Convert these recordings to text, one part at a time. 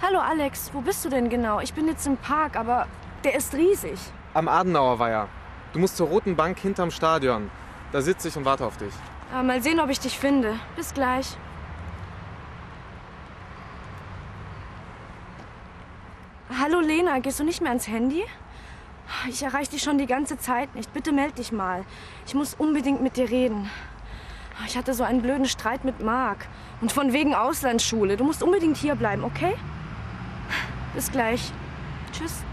Hallo Alex, wo bist du denn genau? Ich bin jetzt im Park, aber der ist riesig. Am Adenauer Weiher. Du musst zur roten Bank hinterm Stadion. Da sitze ich und warte auf dich. Ja, mal sehen, ob ich dich finde. Bis gleich. Hallo Lena, gehst du nicht mehr ans Handy? Ich erreiche dich schon die ganze Zeit nicht. Bitte meld dich mal. Ich muss unbedingt mit dir reden. Ich hatte so einen blöden Streit mit Marc. Und von wegen Auslandsschule. Du musst unbedingt hier bleiben, okay? Bis gleich. Tschüss.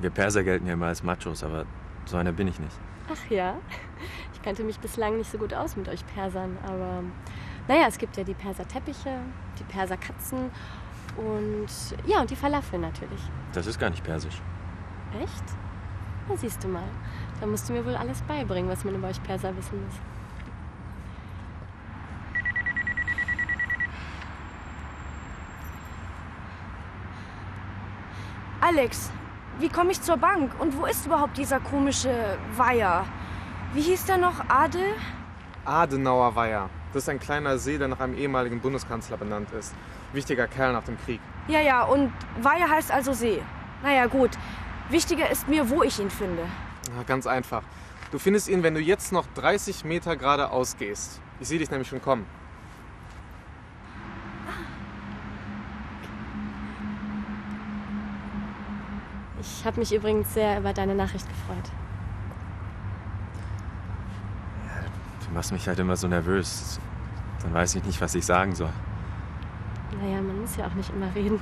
Wir Perser gelten ja immer als Machos, aber so einer bin ich nicht. Ach ja, ich kannte mich bislang nicht so gut aus mit euch Persern, aber naja, es gibt ja die Perserteppiche, die Perserkatzen und ja, und die Falafel natürlich. Das ist gar nicht persisch. Echt? Na, siehst du mal. Da musst du mir wohl alles beibringen, was man über euch Perser wissen muss. Alex, wie komme ich zur Bank? Und wo ist überhaupt dieser komische Weiher? Wie hieß der noch? Adel? Adenauer Weiher. Das ist ein kleiner See, der nach einem ehemaligen Bundeskanzler benannt ist. Wichtiger Kerl nach dem Krieg. Ja, ja, und Weiher heißt also See. Naja, gut. Wichtiger ist mir, wo ich ihn finde. Na, ganz einfach. Du findest ihn, wenn du jetzt noch 30 Meter geradeaus gehst. Ich sehe dich nämlich schon kommen. Ich habe mich übrigens sehr über deine Nachricht gefreut. Du machst mich halt immer so nervös. Dann weiß ich nicht, was ich sagen soll. Naja, man muss ja auch nicht immer reden.